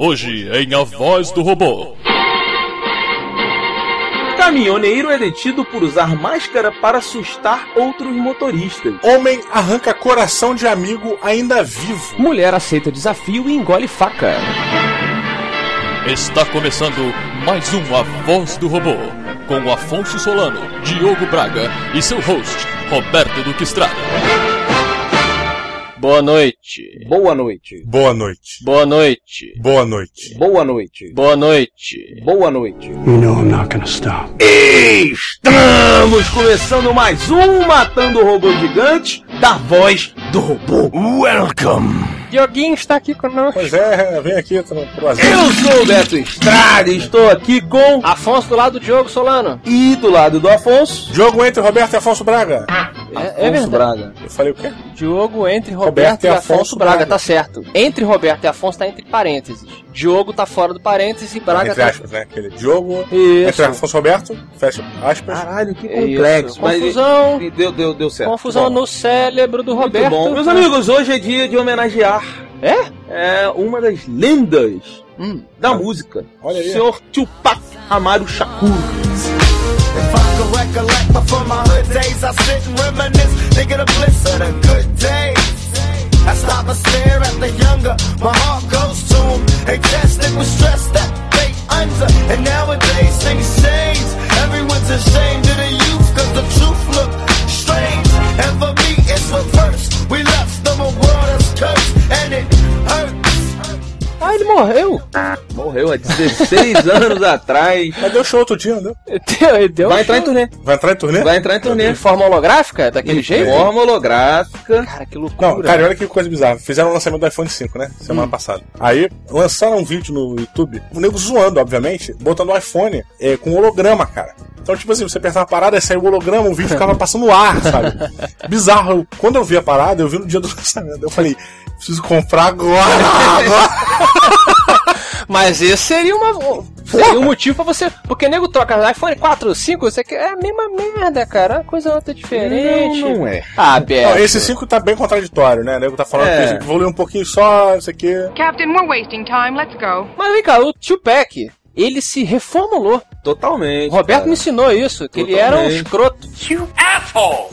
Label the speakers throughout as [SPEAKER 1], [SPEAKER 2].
[SPEAKER 1] Hoje em A Voz do Robô.
[SPEAKER 2] Caminhoneiro é detido por usar máscara para assustar outros motoristas.
[SPEAKER 3] Homem arranca coração de amigo ainda vivo.
[SPEAKER 4] Mulher aceita desafio e engole faca.
[SPEAKER 1] Está começando mais um A Voz do Robô. Com Afonso Solano, Diogo Braga e seu host, Roberto Duque Estrada.
[SPEAKER 4] Boa noite.
[SPEAKER 2] Boa noite.
[SPEAKER 3] Boa noite.
[SPEAKER 4] Boa noite.
[SPEAKER 3] Boa noite.
[SPEAKER 2] Boa noite.
[SPEAKER 4] Boa noite.
[SPEAKER 2] Boa noite.
[SPEAKER 5] You know I'm not gonna stop.
[SPEAKER 2] Estamos começando mais um Matando o Robô Gigante da voz do robô. Welcome!
[SPEAKER 4] Dioguinho está aqui conosco.
[SPEAKER 3] Pois é, vem aqui pro prazer.
[SPEAKER 2] Eu sou o Beto Estrada e estou aqui com.
[SPEAKER 4] Afonso do lado do Diogo Solano.
[SPEAKER 2] E do lado do Afonso.
[SPEAKER 3] Jogo entre Roberto e Afonso Braga.
[SPEAKER 4] É, é
[SPEAKER 2] Afonso
[SPEAKER 4] verdade.
[SPEAKER 2] Braga.
[SPEAKER 3] Eu falei o quê?
[SPEAKER 4] Diogo entre Roberto,
[SPEAKER 3] Roberto
[SPEAKER 4] e
[SPEAKER 3] e
[SPEAKER 4] Afonso,
[SPEAKER 3] Afonso
[SPEAKER 4] Braga.
[SPEAKER 3] Braga.
[SPEAKER 4] tá certo. Entre Roberto e Afonso tá entre parênteses. Diogo tá fora do parênteses e Braga
[SPEAKER 3] entre
[SPEAKER 4] tá.
[SPEAKER 3] aspas, né? Aquele jogo.
[SPEAKER 4] Isso.
[SPEAKER 3] Entre Afonso Roberto, fecha aspas.
[SPEAKER 2] Caralho, que complexo.
[SPEAKER 4] isso.
[SPEAKER 2] mas-
[SPEAKER 4] Confusão.
[SPEAKER 2] e Deu, deu, deu certo.
[SPEAKER 4] Confusão
[SPEAKER 2] Bom,
[SPEAKER 4] no cérebro do
[SPEAKER 2] Muito
[SPEAKER 4] Roberto.
[SPEAKER 2] bom. Meus amigos, hoje é dia de homenagear
[SPEAKER 4] É?
[SPEAKER 2] é, uma das lendas
[SPEAKER 4] Hum.
[SPEAKER 2] da música.
[SPEAKER 3] Olha aí.
[SPEAKER 2] O senhor Tupac Amaru Shakur.
[SPEAKER 6] I stop and stare at the younger, my heart goes to them. With stress that they under, and nowadays things change. Everyone's ashamed of the youth, cause the truth look strange. And
[SPEAKER 4] ele morreu.
[SPEAKER 2] Morreu há 16 anos atrás.
[SPEAKER 3] Mas deu show outro dia, não deu?
[SPEAKER 4] Deu,
[SPEAKER 2] Vai
[SPEAKER 4] um
[SPEAKER 2] entrar em
[SPEAKER 4] show.
[SPEAKER 2] turnê.
[SPEAKER 3] Vai entrar em turnê?
[SPEAKER 2] Vai entrar em turnê.
[SPEAKER 4] Em forma holográfica? Daquele jeito?
[SPEAKER 2] Forma holográfica.
[SPEAKER 4] Cara, que loucura.
[SPEAKER 3] Não, cara, olha que coisa bizarra. Fizeram o lançamento do iPhone 5, né? Semana
[SPEAKER 4] Hum.
[SPEAKER 3] passada. Aí lançaram um vídeo no YouTube, o nego zoando, obviamente, botando o iPhone é, com holograma, cara. Então, tipo assim, você apertava a parada, aí saiu o holograma, o vídeo ficava passando no ar, sabe? Bizarro. Eu- Quando eu vi a parada, eu vi no dia do lançamento. Eu falei, preciso comprar agora! agora.
[SPEAKER 4] Mas esse seria uma. Seria um motivo pra você. Porque nego troca iPhone 4, 5, você quer. É a mesma merda, cara. É uma coisa outra diferente.
[SPEAKER 2] Não, não é.
[SPEAKER 4] Ah, Beto.
[SPEAKER 3] Não, esse 5 tá bem contraditório, né? O nego tá falando
[SPEAKER 2] É.
[SPEAKER 3] que evoluiu um pouquinho só, isso aqui.
[SPEAKER 7] Captain, we're wasting time. Let's go.
[SPEAKER 4] Mas vem cá, o Tupac, ele se reformulou.
[SPEAKER 2] Totalmente.
[SPEAKER 4] O Roberto
[SPEAKER 2] cara.
[SPEAKER 4] me ensinou isso, que ele era um
[SPEAKER 2] Totalmente.
[SPEAKER 4] escroto.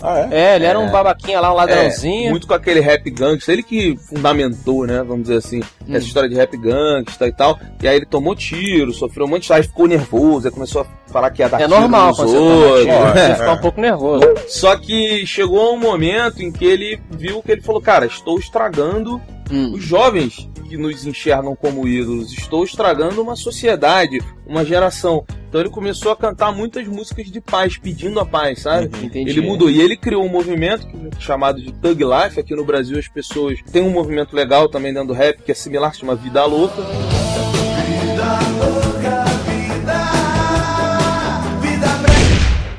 [SPEAKER 3] Ah, é?
[SPEAKER 4] É, ele era um babaquinha lá, um ladrãozinho.
[SPEAKER 2] É, muito com aquele rap gangsta, ele que fundamentou, né, vamos dizer assim,
[SPEAKER 4] Hum.
[SPEAKER 2] essa história de rap gangsta e tal. E aí ele tomou tiro, sofreu um monte de aí ficou nervoso, aí começou a falar que ia dar
[SPEAKER 4] É
[SPEAKER 2] tiro
[SPEAKER 4] normal
[SPEAKER 2] nos
[SPEAKER 4] quando você toma
[SPEAKER 2] outros.
[SPEAKER 4] tiro,
[SPEAKER 3] É,
[SPEAKER 4] você
[SPEAKER 3] é.
[SPEAKER 4] ficar um pouco nervoso.
[SPEAKER 2] Só que chegou um momento em que ele viu que ele falou, cara, estou estragando
[SPEAKER 4] Hum.
[SPEAKER 2] os jovens que nos enxergam como ídolos, estou estragando uma sociedade, uma geração. Então ele começou a cantar muitas músicas de paz, pedindo a paz, sabe?
[SPEAKER 4] Entendi.
[SPEAKER 2] Ele mudou e ele criou um movimento chamado de Thug Life. Aqui no Brasil as pessoas têm um movimento legal também dentro do rap que é similar, se chama Vida Louca.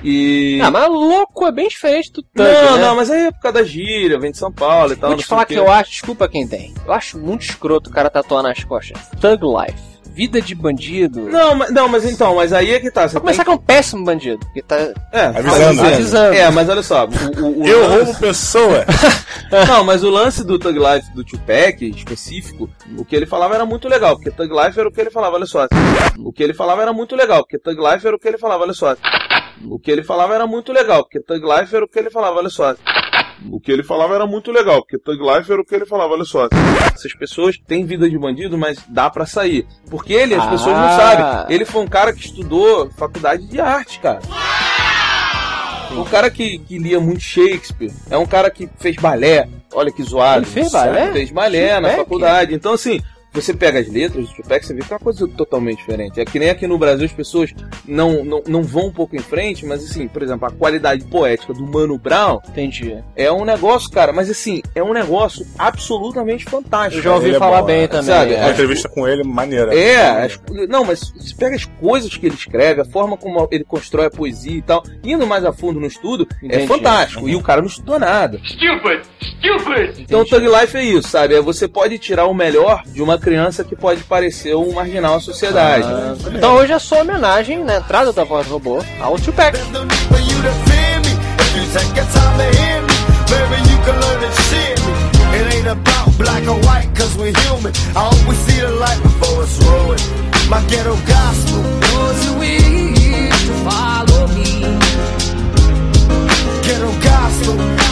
[SPEAKER 2] E.
[SPEAKER 4] Ah, mas louco é bem diferente do Tupac,
[SPEAKER 2] não,
[SPEAKER 4] né?
[SPEAKER 2] não, mas aí é por causa da gíria, vem de São Paulo e tal.
[SPEAKER 4] Vou te falar que eu acho, desculpa quem tem. Eu acho muito escroto o cara tatuar nas costas. Thug Life. Vida de bandido.
[SPEAKER 2] Não, mas, não, mas então, mas aí é que tá. Você
[SPEAKER 4] Pra começar que é um péssimo bandido. Porque tá.
[SPEAKER 2] É,
[SPEAKER 3] Avisando?
[SPEAKER 4] Avisando.
[SPEAKER 2] É, mas olha só. O, o- o
[SPEAKER 3] Eu
[SPEAKER 2] lance-
[SPEAKER 3] roubo pessoa!
[SPEAKER 2] Não, mas o lance do Thug Life do Tupac, específico, o que ele falava era muito legal, porque Thug Life era o que ele falava, olha só. O que ele falava era muito legal, porque Thug Life era o que ele falava, olha só. O que ele falava era muito legal, porque Thug Life era o que ele falava, olha só. O que ele falava era muito legal, porque Thug Life era o que ele falava, olha só. Essas pessoas têm vida de bandido, mas dá pra sair. Porque ele, as
[SPEAKER 4] Ah.
[SPEAKER 2] pessoas não sabem. Ele foi um cara que estudou faculdade de arte, cara. Um cara que, que lia muito Shakespeare. É um cara que fez balé. Olha que zoado.
[SPEAKER 4] Ele fez balé?
[SPEAKER 2] Fez balé na faculdade. Então, assim, você pega as letras do Tupac, você vê que é uma coisa totalmente diferente. É que nem aqui no Brasil as pessoas não, não, não vão um pouco em frente, mas assim, por exemplo, a qualidade poética do Mano Brown
[SPEAKER 4] Entendi.
[SPEAKER 2] é um negócio, cara, mas assim, é um negócio absolutamente fantástico.
[SPEAKER 4] Eu já ouvi
[SPEAKER 3] Ele é
[SPEAKER 4] falar
[SPEAKER 3] bom,
[SPEAKER 4] bem
[SPEAKER 3] é.
[SPEAKER 4] também.
[SPEAKER 2] Sabe,
[SPEAKER 3] Uma
[SPEAKER 4] é.
[SPEAKER 3] entrevista com ele, maneira.
[SPEAKER 2] É, as- não, mas você pega as coisas que ele escreve, a forma como ele constrói a poesia e tal, indo mais a fundo no estudo, é
[SPEAKER 4] Entendi.
[SPEAKER 2] fantástico. E o cara não estudou nada.
[SPEAKER 7] Stupid! Stupid!
[SPEAKER 2] Então o Thug Life é isso, sabe? É você pode tirar o melhor de uma criança que pode parecer um marginal à sociedade.
[SPEAKER 4] Ah, então hoje é só homenagem na entrada da voz robô ao Tupac.
[SPEAKER 6] Follow me.
[SPEAKER 5] Gospel.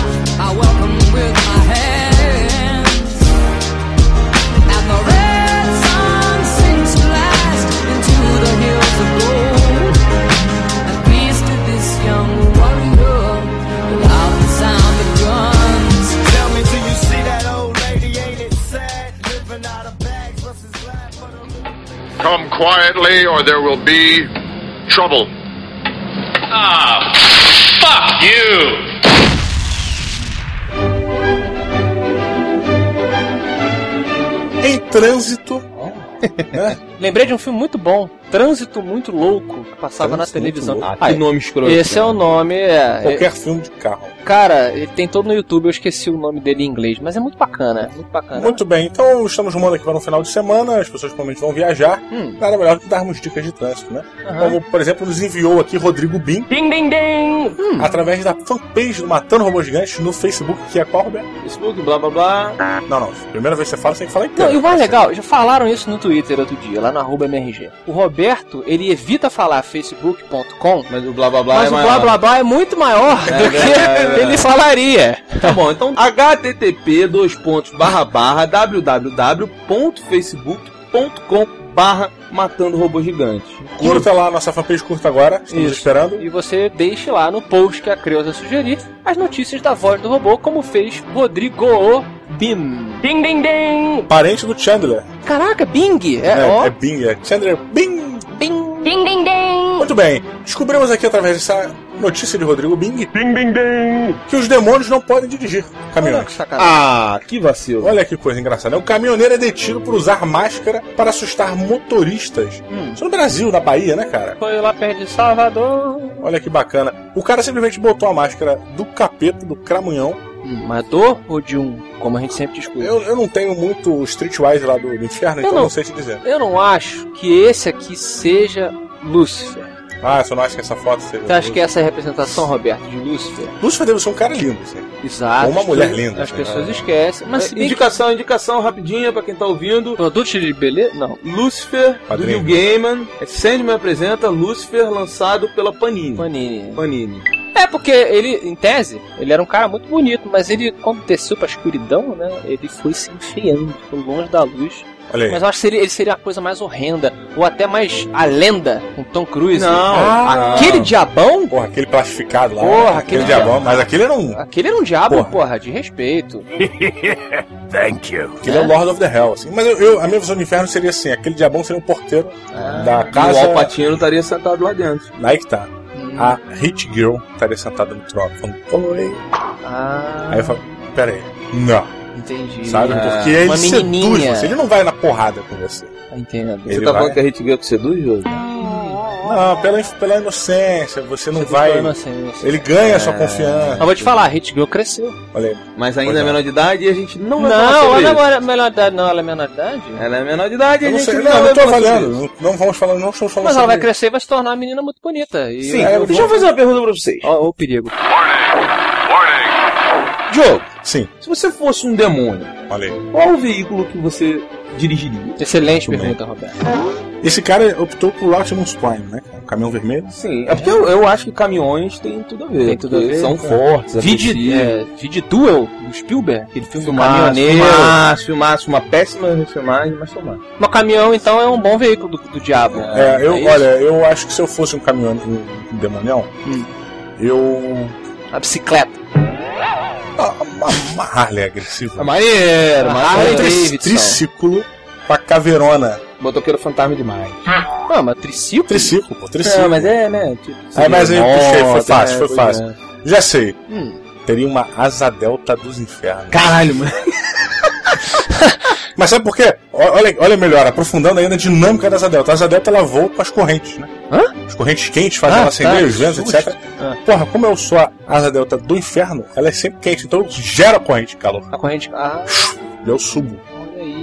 [SPEAKER 5] Quietly, or there will be trouble.
[SPEAKER 8] Ah, fuck you!
[SPEAKER 3] Em trânsito. né?
[SPEAKER 4] Lembrei de um filme muito bom, Trânsito Muito Louco, que passava
[SPEAKER 3] Trânsito
[SPEAKER 4] na televisão.
[SPEAKER 2] Ah, que nome escroto.
[SPEAKER 4] esse é o nome, é.
[SPEAKER 3] Qualquer filme de carro.
[SPEAKER 4] Cara, ele tem todo no YouTube, eu esqueci o nome dele em inglês, mas é muito bacana, muito bacana.
[SPEAKER 3] Muito bem, então estamos rumando aqui para um final de semana, as pessoas provavelmente vão viajar.
[SPEAKER 4] Hum.
[SPEAKER 3] Nada melhor que darmos dicas de trânsito, né? Como, por exemplo, nos enviou aqui Rodrigo Bin,
[SPEAKER 4] Ding, ding, ding!
[SPEAKER 3] através da fanpage do Matando Robôs Gigantes no Facebook, que é qual, Roberto?
[SPEAKER 2] Facebook, blá blá blá.
[SPEAKER 3] Não, não. Primeira vez que você fala, você tem que falar
[SPEAKER 4] Não,
[SPEAKER 3] inteiro.
[SPEAKER 4] e o mais legal, já falaram isso no Twitter outro dia, lá no arroba MRG. O Roberto, ele evita falar facebook.com,
[SPEAKER 2] Mas o blá blá blá
[SPEAKER 4] mas
[SPEAKER 2] é
[SPEAKER 4] o blá blá blá é muito maior do que
[SPEAKER 2] é
[SPEAKER 4] ele falaria.
[SPEAKER 2] Tá bom, então http dois pontos barra barra www.facebook.com barra matando robô gigante.
[SPEAKER 3] Curta lá a nossa fanpage, curta agora. Estamos
[SPEAKER 4] Isso.
[SPEAKER 3] esperando.
[SPEAKER 4] E você deixe lá no post que a Creuza sugerir as notícias da voz do robô, como fez Rodrigo Bim. Ding, ding, ding!
[SPEAKER 3] Parente do Chandler.
[SPEAKER 4] Caraca, Bing! É,
[SPEAKER 3] É,
[SPEAKER 4] ó.
[SPEAKER 3] é Bing, é Chandler Bing.
[SPEAKER 4] Bing! Ding, ding, ding!
[SPEAKER 3] Muito bem. Descobrimos aqui através dessa notícia de Rodrigo Bing que os demônios não podem dirigir caminhões.
[SPEAKER 2] Ah, que vacilo.
[SPEAKER 3] Olha que coisa engraçada. O caminhoneiro é detido por usar máscara para assustar motoristas.
[SPEAKER 4] Hum.
[SPEAKER 3] Isso no Brasil, na Bahia, né, cara?
[SPEAKER 4] Foi lá perto de Salvador.
[SPEAKER 3] Olha que bacana. O cara simplesmente botou a máscara do capeta, do cramunhão.
[SPEAKER 4] Hum, do ou de um? Como a gente sempre discute.
[SPEAKER 3] Eu, eu não tenho muito Streetwise lá do, do inferno,
[SPEAKER 4] Eu
[SPEAKER 3] então
[SPEAKER 4] não.
[SPEAKER 3] não sei te dizer.
[SPEAKER 4] Eu não acho que esse aqui seja Lúcifer.
[SPEAKER 3] Ah, você não acha que essa foto seja.
[SPEAKER 4] Você acha que essa é a representação, Roberto, de Lúcifer?
[SPEAKER 3] Lúcifer deve ser um cara lindo, assim.
[SPEAKER 4] Exato.
[SPEAKER 3] Ou uma mulher linda,
[SPEAKER 4] As
[SPEAKER 3] né?
[SPEAKER 4] pessoas esquecem. Mas
[SPEAKER 2] É,
[SPEAKER 4] bem que
[SPEAKER 2] indicação, indicação rapidinha pra quem tá ouvindo.
[SPEAKER 4] produto de beleza? Não.
[SPEAKER 2] Lucifer,
[SPEAKER 3] Padrinho.
[SPEAKER 2] do Neil Gaiman. É, Sandman apresenta Lucifer, lançado pela Panini.
[SPEAKER 4] Panini.
[SPEAKER 2] Panini.
[SPEAKER 4] É porque ele, em tese, ele era um cara muito bonito, mas ele, quando desceu pra escuridão, né, ele foi se enfiando, ficou longe da luz.
[SPEAKER 3] Olha aí.
[SPEAKER 4] Mas eu acho que seria, ele seria a coisa mais horrenda, ou até mais a lenda com Tom Cruise.
[SPEAKER 2] Não,
[SPEAKER 3] Ah,
[SPEAKER 4] Aquele diabão,
[SPEAKER 3] Porra, aquele plastificado lá.
[SPEAKER 4] Porra,
[SPEAKER 3] aquele
[SPEAKER 4] aquele
[SPEAKER 3] diabão. Mas aquele era um.
[SPEAKER 4] aquele era um diabo,
[SPEAKER 3] Porra.
[SPEAKER 4] porra, de respeito.
[SPEAKER 5] Thank you.
[SPEAKER 3] Aquele é o Lord of the Hell, assim. Mas eu, eu- a minha visão do inferno seria assim: aquele diabão seria um porteiro da
[SPEAKER 2] E o
[SPEAKER 3] casa.
[SPEAKER 2] Alpatino estaria sentado lá dentro.
[SPEAKER 3] Aí que tá. A Hit Girl estaria sentada no trono falando, oi.
[SPEAKER 4] Ah,
[SPEAKER 3] Aí eu falo, pera aí. Não,
[SPEAKER 4] entendi.
[SPEAKER 3] sabe?
[SPEAKER 2] Ah,
[SPEAKER 3] Porque ele
[SPEAKER 4] uma
[SPEAKER 3] seduz você. Ele não vai na porrada com você.
[SPEAKER 4] Entendo.
[SPEAKER 2] Você
[SPEAKER 3] Ele
[SPEAKER 2] tá
[SPEAKER 3] vai-
[SPEAKER 2] falando que a Hit Girl te seduz, Júlio?
[SPEAKER 3] Não, pela, pela inocência, você não
[SPEAKER 4] Seduz
[SPEAKER 3] vai. Ele ganha a sua confiança.
[SPEAKER 4] Mas vou te falar, a Hit Girl cresceu.
[SPEAKER 3] Olha aí.
[SPEAKER 2] Mas ainda é
[SPEAKER 3] é.
[SPEAKER 2] menor de idade e a gente não vai falar
[SPEAKER 4] Não,
[SPEAKER 2] sobre
[SPEAKER 4] ela é menor de idade, não, ela é menor de idade.
[SPEAKER 2] Ela é menor de idade e
[SPEAKER 3] Eu
[SPEAKER 2] a
[SPEAKER 3] não
[SPEAKER 2] gente
[SPEAKER 3] sei,
[SPEAKER 2] não,
[SPEAKER 3] não,
[SPEAKER 2] vai
[SPEAKER 3] não tô
[SPEAKER 2] falar sobre
[SPEAKER 3] avaliando. Não, não vamos falar, não estamos falando
[SPEAKER 4] Mas ela vai crescer e vai se tornar uma menina muito bonita. E
[SPEAKER 2] Sim,
[SPEAKER 3] É, eu
[SPEAKER 2] deixa eu fazer uma pergunta pra vocês.
[SPEAKER 4] Ó, ó o perigo.
[SPEAKER 2] Diogo,
[SPEAKER 3] Sim,
[SPEAKER 2] se você fosse um demônio, qual o veículo que você dirigiria?
[SPEAKER 4] Excelente
[SPEAKER 3] Muito
[SPEAKER 4] pergunta, Roberto.
[SPEAKER 3] Esse cara optou por Optimus Prime, né? cara? Caminhão vermelho.
[SPEAKER 2] Sim, é porque eu, eu acho que caminhões têm tudo a ver.
[SPEAKER 4] Tem tudo a
[SPEAKER 2] porque
[SPEAKER 4] ver,
[SPEAKER 2] São
[SPEAKER 4] é.
[SPEAKER 2] fortes,
[SPEAKER 4] Vide,
[SPEAKER 2] agressivos.
[SPEAKER 4] é, Vide Duel, do Spielberg, aquele filme do
[SPEAKER 2] Filmaço,
[SPEAKER 4] caminhoneiro.
[SPEAKER 2] filmaço, filmaço, uma péssima filmagem, mas filmaço.
[SPEAKER 4] Mas caminhão, então, é um bom veículo do, do diabo.
[SPEAKER 3] É, eu,
[SPEAKER 4] isso?
[SPEAKER 3] olha, eu acho que se eu fosse um caminhão, um, um demonião,
[SPEAKER 4] Hum.
[SPEAKER 3] eu.
[SPEAKER 4] A bicicleta.
[SPEAKER 3] Ah, Uma, Harley agressiva.
[SPEAKER 2] É maneiro,
[SPEAKER 4] Harley
[SPEAKER 2] maneiro.
[SPEAKER 4] Davidson.
[SPEAKER 3] Triciclo com a caveirona.
[SPEAKER 2] Motoqueiro fantasma demais.
[SPEAKER 4] Não, mas triciclo?
[SPEAKER 3] Triciclo, pô, triciclo.
[SPEAKER 2] Não, mas é, né? Tipo,
[SPEAKER 3] Ah, mas aí eu puxei, foi fácil,
[SPEAKER 2] é,
[SPEAKER 3] foi
[SPEAKER 2] pois
[SPEAKER 3] fácil.
[SPEAKER 2] é.
[SPEAKER 3] Já sei.
[SPEAKER 4] Hum.
[SPEAKER 3] Teria uma asa delta dos infernos.
[SPEAKER 2] Caralho, mano.
[SPEAKER 3] Mas sabe por quê? Olha, olha melhor, aprofundando ainda a dinâmica da asa delta. A asa delta ela voa com as correntes, né?
[SPEAKER 4] Hã?
[SPEAKER 3] As correntes quentes fazem
[SPEAKER 4] Ah,
[SPEAKER 3] ela acender
[SPEAKER 4] tá,
[SPEAKER 3] os ventos, etc.
[SPEAKER 4] Ah.
[SPEAKER 3] Porra, como eu sou a asa delta do inferno, ela é sempre quente, então gera corrente de calor.
[SPEAKER 4] A corrente. Ah,
[SPEAKER 3] eu subo.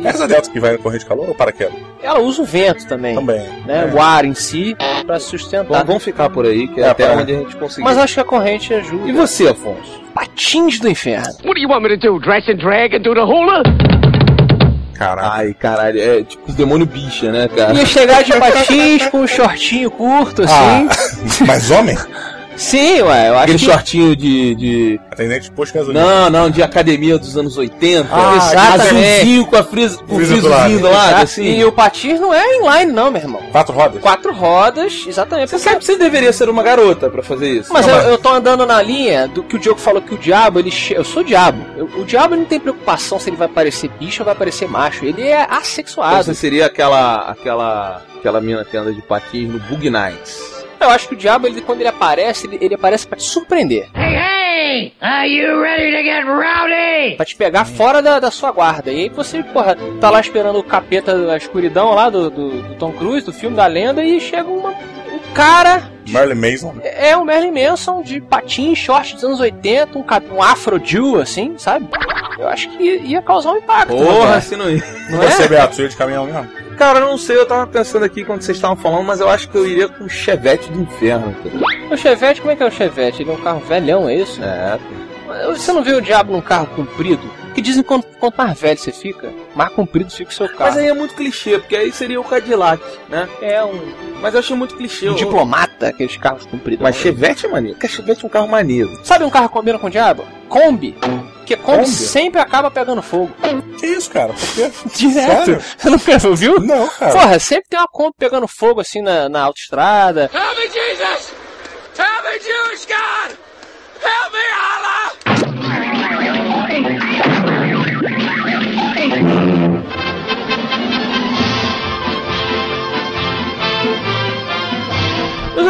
[SPEAKER 3] É asa delta que vai na corrente de calor ou paraquedas?
[SPEAKER 4] Ela usa o vento também.
[SPEAKER 3] Também.
[SPEAKER 4] Né?
[SPEAKER 3] É.
[SPEAKER 4] O ar em si pra sustentar.
[SPEAKER 2] Bom, vamos ficar por aí, que é,
[SPEAKER 3] É,
[SPEAKER 2] até onde a gente conseguir.
[SPEAKER 4] Mas acho que a corrente ajuda.
[SPEAKER 2] E você, Afonso?
[SPEAKER 4] Patins do inferno.
[SPEAKER 8] What do you want me to do? Dress and drag and do the hula?
[SPEAKER 3] Caraca.
[SPEAKER 2] Ai, caralho, é tipo demônio bicha, né, cara?
[SPEAKER 4] Ia chegar de patins com um shortinho curto, assim.
[SPEAKER 3] Ah, mas homem?
[SPEAKER 4] Sim, ué, eu acho
[SPEAKER 2] Aquele
[SPEAKER 4] que...
[SPEAKER 2] shortinho de. de...
[SPEAKER 3] Atendente de posto de gasolina.
[SPEAKER 2] Não, não, de academia dos anos 80.
[SPEAKER 3] Ah,
[SPEAKER 4] exatamente.
[SPEAKER 2] Azulzinho com a frisa, com o friso
[SPEAKER 3] do lado.
[SPEAKER 2] vindo lá,
[SPEAKER 4] Exato.
[SPEAKER 2] assim.
[SPEAKER 4] E o patins não é inline, não, meu irmão.
[SPEAKER 3] Quatro rodas?
[SPEAKER 4] Quatro rodas, exatamente.
[SPEAKER 2] Você sabe que você deveria ser uma garota pra fazer isso.
[SPEAKER 4] Mas
[SPEAKER 3] Não,
[SPEAKER 4] eu,
[SPEAKER 3] mas-
[SPEAKER 4] eu tô andando na linha do que o Diogo falou que o diabo, ele che... Eu sou o diabo. Eu- o diabo ele não tem preocupação se ele vai parecer bicho ou vai parecer macho. Ele é
[SPEAKER 2] Então
[SPEAKER 4] assexuado.
[SPEAKER 2] você seria aquela. aquela. aquela mina que anda de patins no Bug Nights.
[SPEAKER 4] Eu acho que o diabo, ele, quando ele aparece, ele, ele aparece pra te surpreender.
[SPEAKER 8] Hey, hey! Are you ready to get rowdy?
[SPEAKER 4] Pra te pegar fora da, da sua guarda. E aí você, porra, tá lá esperando o capeta da escuridão lá do, do, do Tom Cruise, do filme da lenda, e chega uma, um cara
[SPEAKER 3] Mason. né?
[SPEAKER 4] É o Merlin Manson de patins, short dos anos 80, um, um afro Jew, assim, sabe? Eu acho que ia, ia causar um impacto.
[SPEAKER 2] Porra,
[SPEAKER 4] né,
[SPEAKER 2] assim não ia.
[SPEAKER 4] não
[SPEAKER 3] Você,
[SPEAKER 4] é?
[SPEAKER 3] Beato, você ia de caminhão mesmo?
[SPEAKER 2] Cara, eu não sei, eu tava pensando aqui quando vocês estavam falando, mas eu acho que eu iria com o Chevette do Inferno, cara.
[SPEAKER 4] O Chevette, como é que é o Chevette? Ele é um carro velhão, é isso?
[SPEAKER 2] É.
[SPEAKER 4] Você não vê o diabo num carro comprido? Que dizem que quanto, quanto mais velho você fica, mais comprido fica o seu carro.
[SPEAKER 2] Mas aí é muito clichê, porque aí seria o Cadillac, né?
[SPEAKER 4] é um,
[SPEAKER 2] Mas eu achei muito clichê.
[SPEAKER 4] um
[SPEAKER 2] eu-
[SPEAKER 4] diplomata, aqueles carros compridos.
[SPEAKER 2] Mas Chevette é maneiro. Porque Chevette é um carro maneiro.
[SPEAKER 4] Sabe um carro que combina com o diabo? Kombi. Porque Kombi,
[SPEAKER 3] Kombi?
[SPEAKER 4] sempre acaba pegando fogo.
[SPEAKER 3] Que isso, cara? Por quê?
[SPEAKER 4] Direto.
[SPEAKER 3] Sério?
[SPEAKER 4] Você nunca viu?
[SPEAKER 3] Não, cara.
[SPEAKER 4] Porra, sempre tem uma Kombi pegando fogo assim na, na autoestrada.
[SPEAKER 8] Help me, Jesus! Help me, Jewish God! Help me,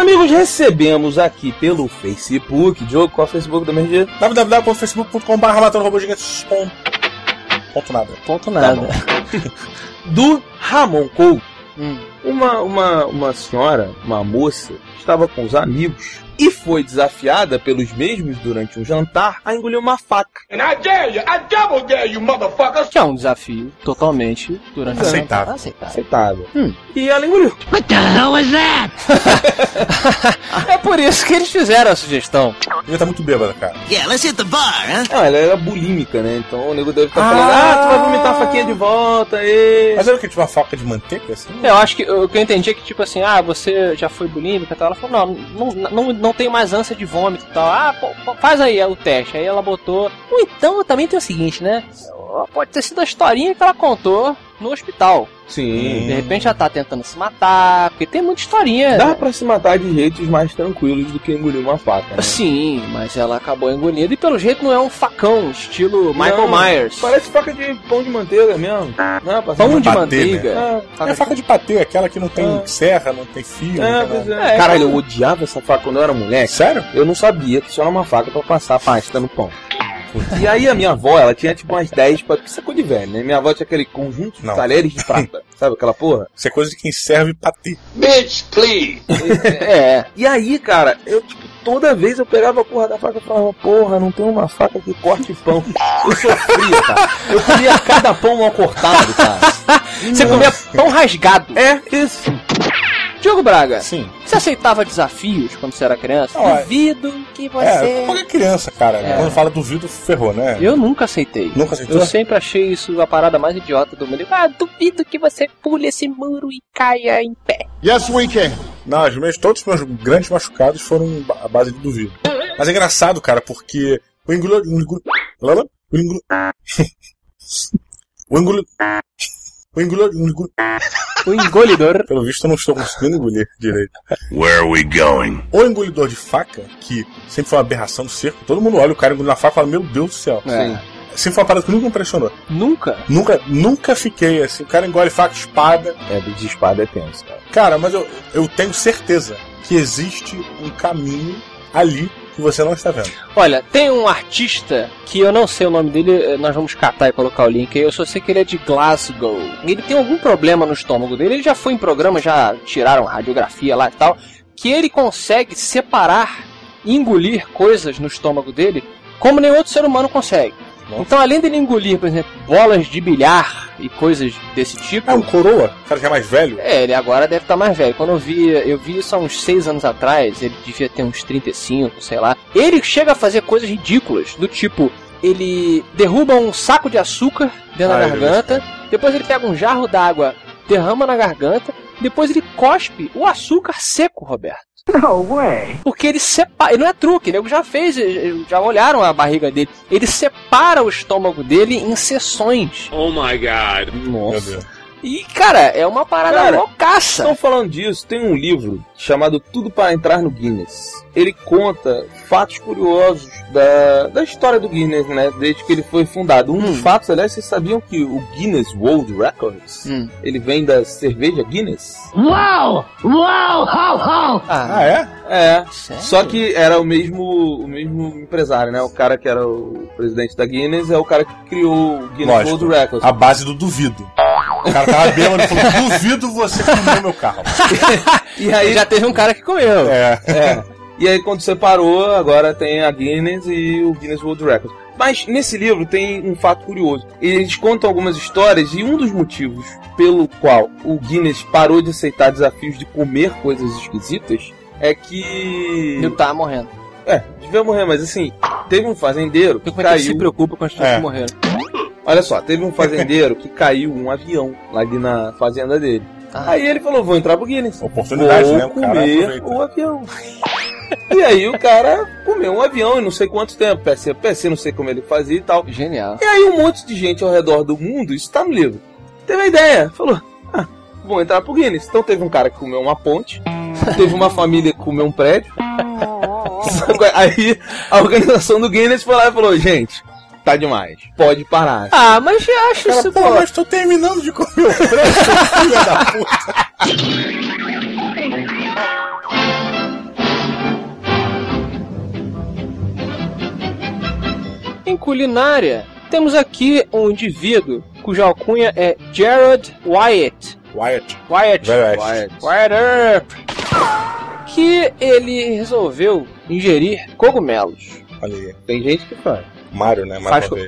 [SPEAKER 2] amigos, recebemos aqui pelo Facebook. Diogo, qual é o Facebook da MRG?
[SPEAKER 3] www.facebook.com.br. Ponto. Ponto nada.
[SPEAKER 4] Ponto nada.
[SPEAKER 2] Do Ramon Couto.
[SPEAKER 4] Hum.
[SPEAKER 2] Uma, uma, uma senhora, uma moça, estava com os amigos e foi desafiada pelos mesmos durante um jantar a engolir uma faca.
[SPEAKER 5] And I dare you, I double dare you, motherfuckers!
[SPEAKER 4] Que é um desafio totalmente durante
[SPEAKER 3] Aceitável.
[SPEAKER 4] Aceitável.
[SPEAKER 2] Aceitável.
[SPEAKER 4] Hum.
[SPEAKER 2] E ela engoliu.
[SPEAKER 8] What the hell was that?
[SPEAKER 4] É por isso que eles fizeram a sugestão.
[SPEAKER 3] Ele tá muito bêbado, cara.
[SPEAKER 2] Não, ela era bulímica, né? Então o nego deve estar
[SPEAKER 3] Ah.
[SPEAKER 2] falando, ah, tu vai vomitar a faquinha de volta, e...
[SPEAKER 3] Mas era o que? Tipo uma faca de manteiga, assim?
[SPEAKER 4] Eu acho que o que eu entendi é que, tipo assim, ah, você já foi bulímica e tal. Ela falou, não, não, não, não tenho mais ânsia de vômito e tal. Ah, pô, faz aí o teste. Aí ela botou. Ou então também tem o seguinte, né? Pode ter sido a historinha que ela contou no hospital.
[SPEAKER 2] Sim.
[SPEAKER 4] De repente ela tá tentando se matar, porque tem muita historinha.
[SPEAKER 2] Dá pra se matar de jeitos mais tranquilos do que engolir uma faca, né?
[SPEAKER 4] Sim, mas ela acabou engolindo e pelo jeito não é um facão, estilo Michael
[SPEAKER 2] Não,
[SPEAKER 4] Myers.
[SPEAKER 2] Parece faca de pão de manteiga mesmo. Não, pra
[SPEAKER 4] Pão de
[SPEAKER 3] bater,
[SPEAKER 4] manteiga.
[SPEAKER 2] né?
[SPEAKER 3] É faca de patê, aquela que não tem
[SPEAKER 2] Ah.
[SPEAKER 3] serra, não tem fio.
[SPEAKER 2] É,
[SPEAKER 3] não tem
[SPEAKER 2] pois
[SPEAKER 3] nada.
[SPEAKER 2] é.
[SPEAKER 4] É,
[SPEAKER 2] Caralho, eu odiava essa faca quando eu era moleque.
[SPEAKER 3] Sério?
[SPEAKER 2] Eu não sabia que isso era uma faca pra passar pasta no pão. E aí a minha avó, ela tinha tipo umas 10, porque isso é coisa de velho, né? Minha avó tinha aquele conjunto de
[SPEAKER 3] Não.
[SPEAKER 2] talheres de prata, sabe aquela porra?
[SPEAKER 3] Isso é coisa de quem serve patê.
[SPEAKER 5] Bitch, please!
[SPEAKER 4] É.
[SPEAKER 2] E aí, cara, eu tipo, toda vez eu pegava a porra da faca e falava, porra, não tem uma faca que corte pão. Eu sofria, cara. Eu comia cada pão mal cortado, cara.
[SPEAKER 4] Você comia pão rasgado.
[SPEAKER 2] É, isso.
[SPEAKER 4] Diogo Braga,
[SPEAKER 3] Sim.
[SPEAKER 4] você aceitava desafios quando você era criança?
[SPEAKER 3] Não, é-
[SPEAKER 4] Duvido que
[SPEAKER 3] É,
[SPEAKER 4] você.
[SPEAKER 3] qualquer criança, cara. Quando fala duvido, ferrou, né?
[SPEAKER 4] Eu nunca aceitei.
[SPEAKER 3] Nunca aceitou?
[SPEAKER 4] Eu sempre achei isso a parada mais idiota do mundo. Ah, duvido que você pule esse muro e caia em pé.
[SPEAKER 5] Yes, we can.
[SPEAKER 3] Não, os meus, todos os meus grandes machucados foram a base de duvido. Mas é engraçado, cara, porque o engulo... O. Lala? O engulo... o engulo... O
[SPEAKER 4] engolidor.
[SPEAKER 3] Pelo visto, eu não estou conseguindo engolir direito.
[SPEAKER 5] Where are we going?
[SPEAKER 3] O engolidor de faca, que sempre foi uma aberração do circo, todo mundo olha o cara engolindo a faca e fala, meu Deus do céu.
[SPEAKER 4] É.
[SPEAKER 3] Sempre foi uma parada que nunca me impressionou.
[SPEAKER 4] Nunca?
[SPEAKER 3] Nunca, nunca fiquei assim, o cara engole faca, espada.
[SPEAKER 2] É, de espada é tenso, cara.
[SPEAKER 3] Cara, mas eu, eu tenho certeza que existe um caminho ali que você não está vendo.
[SPEAKER 4] Olha, tem um artista que eu não sei o nome dele, eh, nós vamos catar e colocar o link aí, eu só sei que ele é de Glasgow. Ele tem algum problema no estômago dele, ele já foi em programa, já tiraram radiografia lá e tal, que ele consegue separar engolir coisas no estômago dele como nenhum outro ser humano consegue.
[SPEAKER 3] Nossa.
[SPEAKER 4] Então, além dele engolir, por exemplo, bolas de bilhar e coisas desse tipo,
[SPEAKER 3] É um coroa, o cara que é mais velho.
[SPEAKER 4] é, ele agora deve estar mais velho. Quando eu vi, eu vi isso há uns 6 anos atrás, ele devia ter uns 35, sei lá. Ele chega a fazer coisas ridículas, do tipo, ele derruba um saco de açúcar dentro
[SPEAKER 3] Ah,
[SPEAKER 4] da garganta, depois ele pega um jarro d'água, derrama na garganta, depois ele cospe o açúcar seco, Roberto. No way. Porque ele separa. Ele não é truque, nego já fez, já olharam a barriga dele. Ele separa o estômago dele em seções.
[SPEAKER 5] Oh my god.
[SPEAKER 2] Nossa.
[SPEAKER 4] E, cara, é uma parada
[SPEAKER 2] Cara,
[SPEAKER 4] loucaça.
[SPEAKER 2] Estão falando disso, tem um livro chamado Tudo para Entrar no Guinness. Ele conta fatos curiosos da, da história do Guinness, né? Desde que ele foi fundado. Um dos fatos, aliás, vocês sabiam que o Guinness World Records,
[SPEAKER 4] Hum.
[SPEAKER 2] ele vem da cerveja Guinness?
[SPEAKER 8] Wow! Wow! How, how?
[SPEAKER 3] Ah, é?
[SPEAKER 2] É.
[SPEAKER 4] Sério?
[SPEAKER 2] Só que era o mesmo, o mesmo empresário, né? O cara que era o presidente da Guinness é o cara que criou o Guinness
[SPEAKER 3] Lógico.
[SPEAKER 2] World Records.
[SPEAKER 3] A base do duvido. O cara tava bêbado e falou: duvido você comer meu carro.
[SPEAKER 2] E aí,
[SPEAKER 4] já teve um cara que comeu.
[SPEAKER 3] É.
[SPEAKER 2] É. E aí quando separou, agora tem a Guinness e o Guinness World Records. Mas nesse livro tem um fato curioso. Eles contam algumas histórias e um dos motivos pelo qual o Guinness parou de aceitar desafios de comer coisas esquisitas é que.
[SPEAKER 4] Ele tá morrendo.
[SPEAKER 2] É, devia morrer, mas assim, teve um fazendeiro que
[SPEAKER 4] Como é que ele se
[SPEAKER 2] caiu.
[SPEAKER 4] preocupa com as pessoas
[SPEAKER 3] É.
[SPEAKER 4] que morreram?
[SPEAKER 2] Olha só, teve um fazendeiro que caiu um avião lá ali na fazenda dele.
[SPEAKER 4] Ah.
[SPEAKER 2] Aí ele falou: vou entrar pro Guinness.
[SPEAKER 3] Oportunidade,
[SPEAKER 2] vou
[SPEAKER 3] né? O
[SPEAKER 2] comer o avião. E aí o cara comeu um avião em não sei quanto tempo, PC, PC, não sei como ele fazia e tal.
[SPEAKER 4] Genial.
[SPEAKER 2] E aí um monte de gente ao redor do mundo, isso tá no livro, teve a ideia, falou, ah, vou entrar pro Guinness. Então teve um cara que comeu uma ponte, teve uma família que comeu um prédio. aí a organização do Guinness foi lá e falou, gente, tá demais, pode parar.
[SPEAKER 4] Ah, mas eu acho
[SPEAKER 3] Cara,
[SPEAKER 4] isso,
[SPEAKER 3] pô,
[SPEAKER 4] pô.
[SPEAKER 3] mas tô terminando de comer o frango, seu filho da puta.
[SPEAKER 4] Em culinária, temos aqui um indivíduo cuja alcunha é Gerard Wyatt.
[SPEAKER 3] Wyatt.
[SPEAKER 4] Wyatt.
[SPEAKER 3] Wyatt.
[SPEAKER 2] Wyatt.
[SPEAKER 4] Wyatt Earp. Que ele resolveu ingerir cogumelos.
[SPEAKER 3] Olha aí.
[SPEAKER 2] Tem gente que faz.
[SPEAKER 3] Mário, né?
[SPEAKER 4] Faz co-.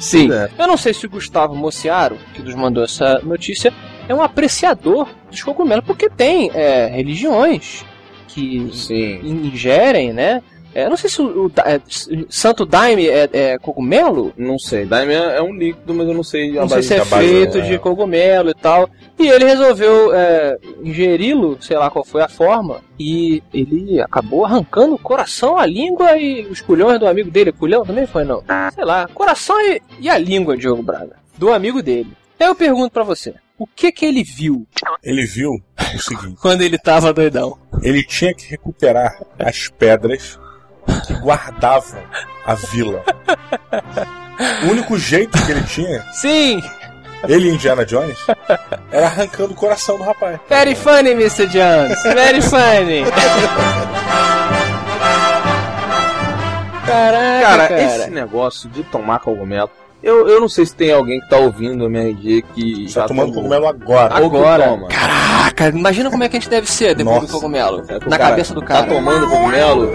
[SPEAKER 4] Sim.
[SPEAKER 2] É.
[SPEAKER 4] Eu não sei se o Gustavo Mociaro, que nos mandou essa notícia, é um apreciador dos cogumelos, porque tem é, religiões que
[SPEAKER 2] Sim.
[SPEAKER 4] ingerem, né? É, eu não sei se o, o é, Santo Daime é, é cogumelo.
[SPEAKER 2] Não sei, Daime é é um líquido, mas eu não sei a
[SPEAKER 4] Não sei
[SPEAKER 2] base
[SPEAKER 4] se é
[SPEAKER 3] da base,
[SPEAKER 4] feito
[SPEAKER 3] né?
[SPEAKER 4] de cogumelo e tal. E ele resolveu é, ingeri-lo, sei lá qual foi a forma, e ele acabou arrancando o coração, a língua e os culhões do amigo dele. Culhão também foi, não? Sei lá, coração e, e a língua, Diogo Braga, do amigo dele. Aí eu pergunto pra você, o que que ele viu
[SPEAKER 3] Ele viu o seguinte:
[SPEAKER 4] quando ele tava doidão?
[SPEAKER 3] ele tinha que recuperar as pedras que guardavam a vila. O único jeito que ele tinha,
[SPEAKER 4] Sim,
[SPEAKER 3] ele e Indiana Jones, era arrancando o coração do rapaz.
[SPEAKER 4] very funny, Mr. Jones, very funny. Caraca,
[SPEAKER 2] Cara,
[SPEAKER 4] cara.
[SPEAKER 2] esse negócio de tomar cogumelo, eu, eu não sei se tem alguém que tá ouvindo o MRG que
[SPEAKER 3] Você tá
[SPEAKER 2] já
[SPEAKER 3] tomando
[SPEAKER 2] tomou.
[SPEAKER 3] cogumelo agora.
[SPEAKER 4] Agora.
[SPEAKER 2] toma.
[SPEAKER 4] Caraca, imagina como é que a gente deve ser depois
[SPEAKER 3] Nossa.
[SPEAKER 4] do cogumelo.
[SPEAKER 2] É
[SPEAKER 4] Na
[SPEAKER 2] cara
[SPEAKER 4] cabeça do
[SPEAKER 2] Tá
[SPEAKER 4] cara.
[SPEAKER 2] tomando cogumelo.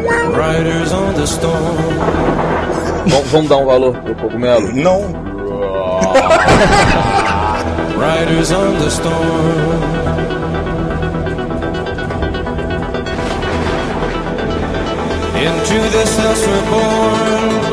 [SPEAKER 2] Vamos, vamos dar um valor pro cogumelo?
[SPEAKER 3] Não,
[SPEAKER 9] Riders on the storm. Into this house we're born.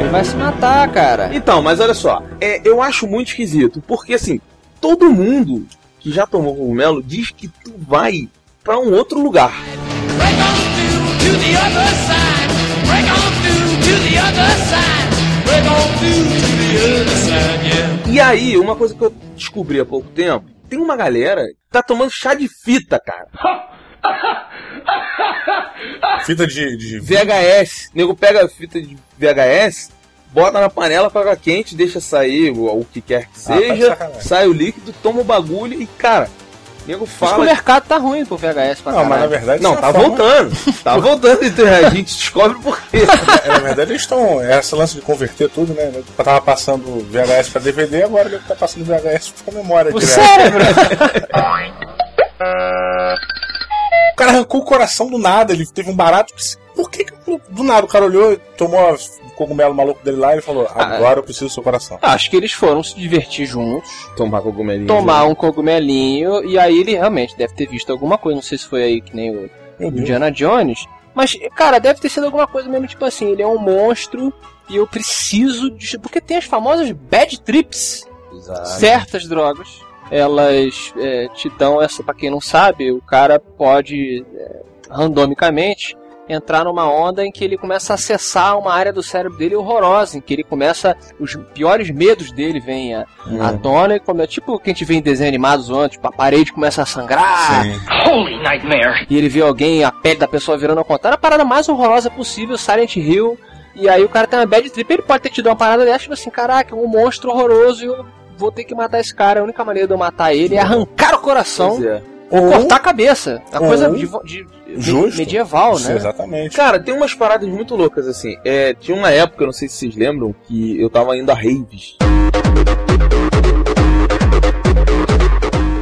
[SPEAKER 4] Ele vai se matar, cara.
[SPEAKER 2] Então, mas olha só, é, eu acho muito esquisito, porque assim, todo mundo que já tomou cogumelo diz que tu vai pra um outro lugar.
[SPEAKER 8] Break on through to the other side. Break on through to the other side. Break on through to the other side, yeah.
[SPEAKER 2] E aí, uma coisa que eu descobri há pouco tempo, tem uma galera que tá tomando chá de fita, cara.
[SPEAKER 3] Fita de, de
[SPEAKER 2] VHS. O nego pega a fita de VHS, bota na panela com água quente, deixa sair o, o que quer que
[SPEAKER 3] Ah, tá
[SPEAKER 2] seja,
[SPEAKER 3] sacanagem.
[SPEAKER 2] sai o líquido, toma o bagulho e, cara, nego
[SPEAKER 4] Mas que o
[SPEAKER 2] fala.
[SPEAKER 4] mercado tá ruim pro VHS pra
[SPEAKER 3] Não, mas na
[SPEAKER 4] caralho.
[SPEAKER 3] verdade.
[SPEAKER 2] Não,
[SPEAKER 3] é
[SPEAKER 2] tá
[SPEAKER 3] forma-
[SPEAKER 2] voltando. Tá voltando, então a gente descobre por quê.
[SPEAKER 3] É, Na verdade, eles estão. Esse lance de converter tudo, né? Eu tava passando VHS pra DVD, agora ele tá passando VHS pra memória
[SPEAKER 4] O
[SPEAKER 3] direto.
[SPEAKER 4] cérebro.
[SPEAKER 3] O cara arrancou o coração do nada, ele teve um barato. Por que, que do nada o cara olhou, tomou o cogumelo maluco dele lá e falou:
[SPEAKER 4] Ah,
[SPEAKER 3] Agora eu preciso do seu coração.
[SPEAKER 4] Acho que eles foram se divertir juntos,
[SPEAKER 2] Tomar cogumelinho.
[SPEAKER 4] tomar um cogumelinho, e aí ele realmente deve ter visto alguma coisa. Não sei se foi aí que nem o. Indiana Jones. Mas, cara, deve ter sido alguma coisa mesmo, tipo assim, ele é um monstro e eu preciso de. Porque tem as famosas bad trips. Certas drogas. Elas é, te dão essa, pra quem não sabe, o cara pode é, randomicamente entrar numa onda em que ele começa a acessar uma área do cérebro dele horrorosa, em que ele começa. Os piores medos dele vêm à, à tona e como é tipo que a gente vê em desenhos animados antes, tipo, a parede começa a sangrar.
[SPEAKER 7] Holy nightmare.
[SPEAKER 4] E ele vê alguém, a pele da pessoa virando ao contrário, a parada mais horrorosa possível, Silent Hill. E aí o cara tem uma bad trip, ele pode ter tido uma parada dessa, tipo assim, caraca, um monstro horroroso e eu vou ter que matar esse cara. A única maneira de eu matar ele é arrancar o coração
[SPEAKER 2] é.
[SPEAKER 4] ou cortar a cabeça. Uma
[SPEAKER 3] ou-
[SPEAKER 4] coisa de, de- de- medieval,
[SPEAKER 3] Isso,
[SPEAKER 4] né?
[SPEAKER 3] Exatamente.
[SPEAKER 2] Cara, tem umas paradas muito loucas assim. É, tinha uma época, não sei se vocês lembram, que eu tava indo a raves.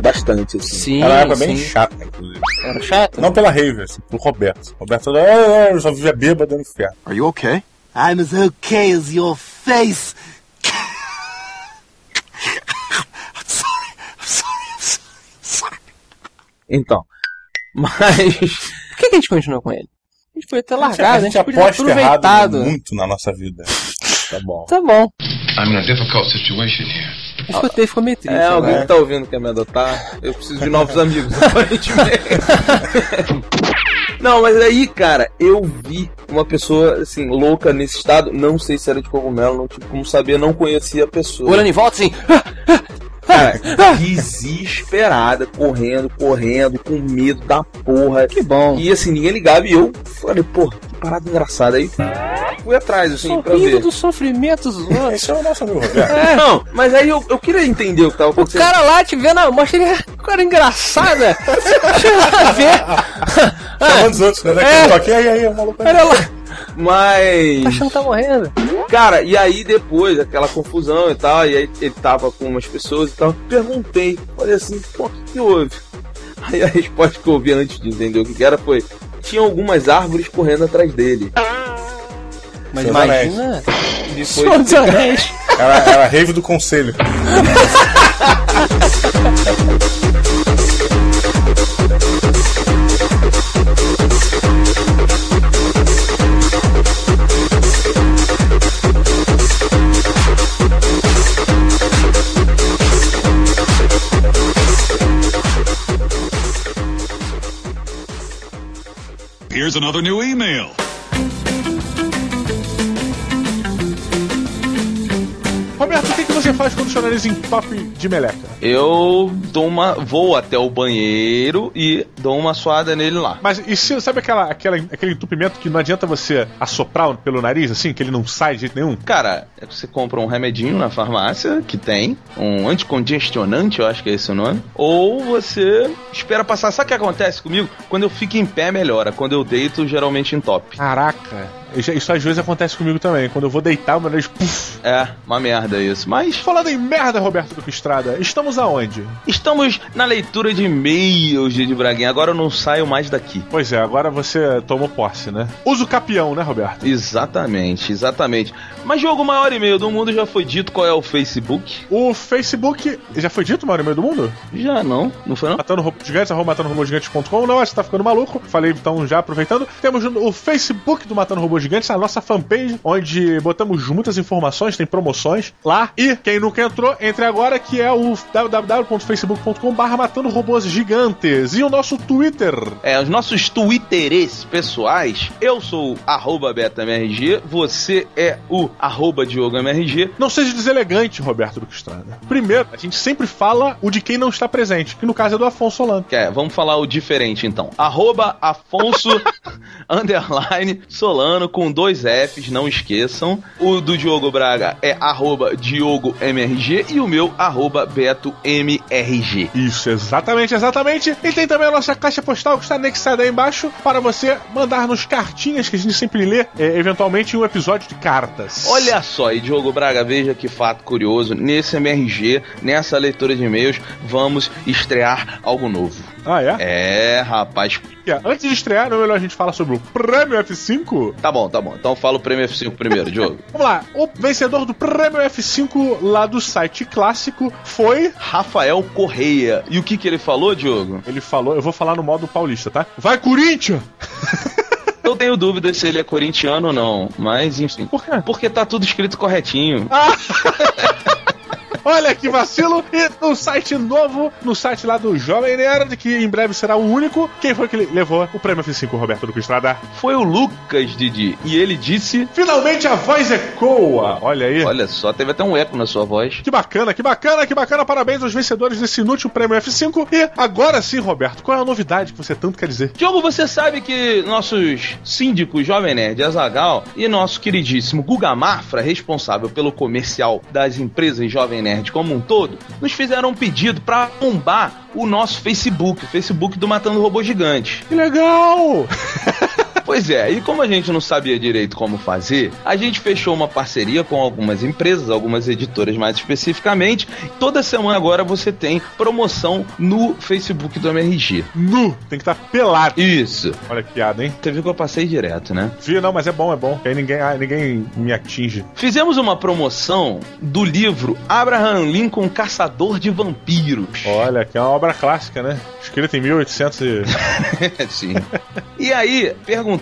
[SPEAKER 2] Bastante, assim.
[SPEAKER 4] Sim,
[SPEAKER 3] Ela era bem
[SPEAKER 4] sim.
[SPEAKER 3] chata, inclusive.
[SPEAKER 4] Era chato?
[SPEAKER 3] Não pela Rave, assim, pro Roberto. Roberto, eu só vivia bêbado no inferno.
[SPEAKER 6] Are you okay? I'm as okay as your face. I'm sorry. I'm sorry. I'm sorry. I'm sorry.
[SPEAKER 2] Então. Mas.
[SPEAKER 4] Por que, que a gente continuou com ele? A gente podia ter largado, a gente,
[SPEAKER 3] a gente
[SPEAKER 4] podia ter
[SPEAKER 3] aposta
[SPEAKER 4] aproveitado.
[SPEAKER 3] muito na nossa vida.
[SPEAKER 2] Tá bom.
[SPEAKER 4] Tá bom.
[SPEAKER 5] I'm in a difficult situation here.
[SPEAKER 4] Eu escutei, ficou meio triste.
[SPEAKER 2] É, alguém
[SPEAKER 4] agora.
[SPEAKER 2] que tá ouvindo quer me adotar? Eu preciso de novos amigos, aparentemente. Não, mas aí, cara, eu vi uma pessoa, assim, louca nesse estado. Não sei se era de cogumelo, não tive como saber, não conhecia a pessoa.
[SPEAKER 4] Olhando em volta assim.
[SPEAKER 2] Cara, desesperada, correndo, correndo, com medo da porra.
[SPEAKER 4] Que bom.
[SPEAKER 2] E assim, ninguém ligava e eu falei, porra, que parada engraçada. Aí fui atrás, assim, pra
[SPEAKER 4] Sorrindo
[SPEAKER 2] ver.
[SPEAKER 4] do sofrimento dos outros.
[SPEAKER 3] Esse é o nosso amigo Roberto.
[SPEAKER 2] Não, mas aí eu, eu queria entender o que tava
[SPEAKER 4] O
[SPEAKER 2] acontecendo.
[SPEAKER 4] cara lá te vendo, ah, mostra ele, cara engraçada. Deixa eu lá ver.
[SPEAKER 3] Chamando os outros, né?
[SPEAKER 4] É.
[SPEAKER 3] É. Aqui, aí, aí, o maluco.
[SPEAKER 4] Olha lá,
[SPEAKER 2] Mas.
[SPEAKER 4] tá achando que tá morrendo.
[SPEAKER 2] Cara, e aí depois, aquela confusão e tal, e aí ele tava com umas pessoas e tal. Perguntei, falei assim, pô, o que, que houve? Aí a resposta que eu ouvi antes de entender o que, era foi: tinha algumas árvores correndo atrás dele.
[SPEAKER 4] Mas
[SPEAKER 3] Seus
[SPEAKER 4] imagina. Senhor dos Anéis.
[SPEAKER 3] Era, era a rave do conselho.
[SPEAKER 10] Here's another new email.
[SPEAKER 11] Roberto, o que, que você faz quando o seu nariz entope de meleca?
[SPEAKER 2] Eu dou uma. vou até o banheiro e dou uma suada nele lá.
[SPEAKER 11] Mas e se, sabe aquela, aquela, aquele entupimento que não adianta você assoprar pelo nariz, assim, que ele não sai de jeito nenhum?
[SPEAKER 2] Cara, é você compra um remedinho na farmácia que tem, um anticongestionante, eu acho que é esse o nome, ou você espera passar. Sabe o que acontece comigo? Quando eu fico em pé, melhora. Quando eu deito, geralmente entope.
[SPEAKER 11] Caraca, isso às vezes acontece comigo também. Quando eu vou deitar, o meu nariz. Puf.
[SPEAKER 2] É, uma merda isso. Mas
[SPEAKER 11] Falando em merda, Roberto Duque Estrada, estamos aonde?
[SPEAKER 2] estamos na leitura de e-mails de Braguinha. Agora eu não saio mais daqui.
[SPEAKER 11] Pois é, agora você tomou posse, né? Usa o capião, né, Roberto?
[SPEAKER 2] Exatamente, exatamente. Mas jogo maior e-mail do mundo já foi dito qual é o Facebook?
[SPEAKER 11] O Facebook. Já foi dito, maior e-mail do mundo?
[SPEAKER 2] Já não, não foi não?
[SPEAKER 11] Matando Robôs Gigantes, arroba matandorobôsgigantes.com. Não, você tá ficando maluco. Falei então já aproveitando. Temos o Facebook do Matando Robôs Gigantes, a nossa fanpage, onde botamos muitas informações, tem promoções lá. E quem nunca entrou, entre agora, que é o www.facebook.com.br Matando Robôs Gigantes. E o nosso Twitter.
[SPEAKER 2] É, os nossos twitteres pessoais, eu sou o arroba BetaMRG, você é o arroba DiogoMRG.
[SPEAKER 11] Não seja deselegante, Roberto Duque Estrada. Primeiro, a gente sempre fala o de quem não está presente, que no caso é do Afonso Solano.
[SPEAKER 2] É, vamos falar o diferente então. Arroba Afonso underline Solano com dois Fs, não esqueçam. O do Diogo Braga é arroba DiogoMRG e o meu arroba BetoMRG.
[SPEAKER 11] Isso, exatamente, exatamente. E tem também a nossa caixa postal que está anexada aí embaixo para você mandar nos cartinhas que a gente sempre lê, é, eventualmente, um episódio de cartas.
[SPEAKER 2] Olha só, e Diogo Braga, veja que fato curioso. Nesse MRG, nessa leitura de e-mails, vamos estrear algo novo.
[SPEAKER 11] Ah, é?
[SPEAKER 2] É, rapaz.
[SPEAKER 11] Antes de estrear, não é melhor a gente falar sobre o Prêmio F5?
[SPEAKER 2] Tá bom, tá bom. Então fala o prêmio F5 primeiro, Diogo.
[SPEAKER 11] Vamos lá, o vencedor do Prêmio F5 lá do site clássico foi.
[SPEAKER 2] Rafael Correia. E o que que ele falou, Diogo?
[SPEAKER 11] Ele falou, eu vou falar no modo paulista, tá? Vai, Corinthians!
[SPEAKER 2] Eu tenho dúvida se ele é corintiano ou não, mas enfim.
[SPEAKER 11] Por quê?
[SPEAKER 2] Porque tá tudo escrito corretinho.
[SPEAKER 11] Olha que vacilo! E no site novo, no site lá do Jovem Nerd, que em breve será o único, quem foi que levou o prêmio F5, Roberto Duque Estrada?
[SPEAKER 2] Foi o Lucas, Didi. E ele disse.
[SPEAKER 11] Finalmente a voz ecoa! Olha aí.
[SPEAKER 2] Olha só, teve até um eco na sua voz.
[SPEAKER 11] Que bacana, que bacana, que bacana. Parabéns aos vencedores desse inútil prêmio F5. E agora sim, Roberto, qual é a novidade que você tanto quer dizer?
[SPEAKER 2] Diogo, você sabe que nossos síndicos Jovem Nerd Azagal e nosso queridíssimo Guga Mafra, responsável pelo comercial das empresas Jovem Nerd como um todo, nos fizeram um pedido para bombar o nosso Facebook, o Facebook do Matando Robô Gigante.
[SPEAKER 11] Que legal!
[SPEAKER 2] Pois é, e como a gente não sabia direito como fazer, a gente fechou uma parceria com algumas empresas, algumas editoras mais especificamente. Toda semana agora você tem promoção no Facebook do MRG.
[SPEAKER 11] Nu! Tem que estar pelado.
[SPEAKER 2] Isso.
[SPEAKER 11] Olha que piada, hein?
[SPEAKER 2] Você viu que eu passei direto, né?
[SPEAKER 11] Vi, não, mas é bom, é bom. Aí ninguém, ah, ninguém me atinge.
[SPEAKER 2] Fizemos uma promoção do livro Abraham Lincoln Caçador de Vampiros.
[SPEAKER 11] Olha, que é uma obra clássica, né? Escrita em 1800 e...
[SPEAKER 2] Sim. E aí, perguntamos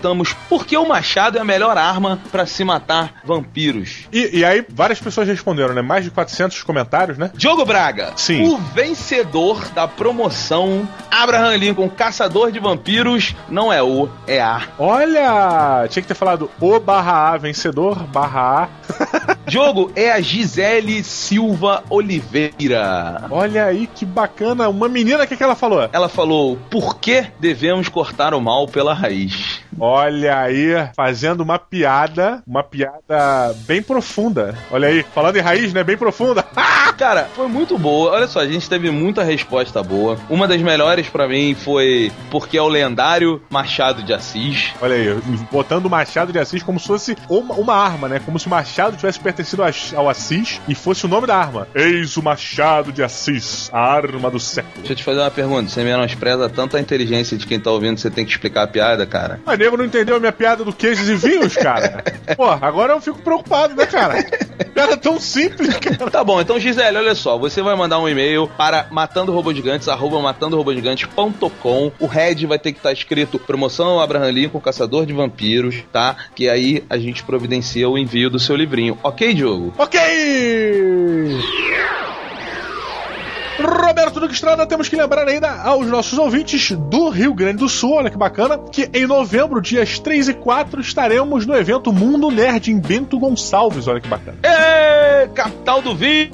[SPEAKER 2] por que o machado é a melhor arma para se matar vampiros.
[SPEAKER 11] e... E aí, várias pessoas responderam, né? Mais de 400 comentários, né?
[SPEAKER 2] Diogo Braga,
[SPEAKER 11] Sim.
[SPEAKER 2] o vencedor da promoção Abraham Lincoln Caçador de Vampiros não é o, é a.
[SPEAKER 11] Olha! Tinha que ter falado o barra A, vencedor, barra A.
[SPEAKER 2] Diogo é a Gisele Silva Oliveira.
[SPEAKER 11] Olha aí que bacana. Uma menina, o que, que ela falou?
[SPEAKER 2] Ela falou: por que devemos cortar o mal pela raiz?
[SPEAKER 11] Olha aí, fazendo uma piada, uma piada bem profunda. Olha aí, falando em raiz, né? Bem profunda.
[SPEAKER 2] Cara, foi muito boa. Olha só, a gente teve muita resposta boa. Uma das melhores pra mim foi porque é o lendário Machado de Assis.
[SPEAKER 11] Olha aí, botando o Machado de Assis como se fosse uma, uma arma, né? Como se o Machado tivesse pertencido a- ao Assis e fosse o nome da arma. Eis o Machado de Assis, a arma do século.
[SPEAKER 2] Deixa eu te fazer uma pergunta. Você menospreza tanto a inteligência de quem tá ouvindo, você tem que explicar a piada, cara?
[SPEAKER 11] Mas nego não entendeu a minha piada do queijos e vinhos, cara. Pô, agora eu fico preocupado, né, cara? Piada tão simples, cara.
[SPEAKER 2] Tá bom, então Gisele, olha só, você vai mandar um e-mail para matandorobogigantes, arroba matandorobogigantes.com. O head vai ter que estar escrito promoção Abraham Lincoln, caçador de vampiros, tá? Que aí a gente providencia o envio do seu livrinho. Ok, Diogo?
[SPEAKER 11] Ok! Roberto Duque Estrada, temos que lembrar ainda aos nossos ouvintes do Rio Grande do Sul, olha que bacana, que em novembro, dias 3 e 4, estaremos no evento Mundo Nerd em Bento Gonçalves, olha que bacana.
[SPEAKER 2] Ê, capital do vinho!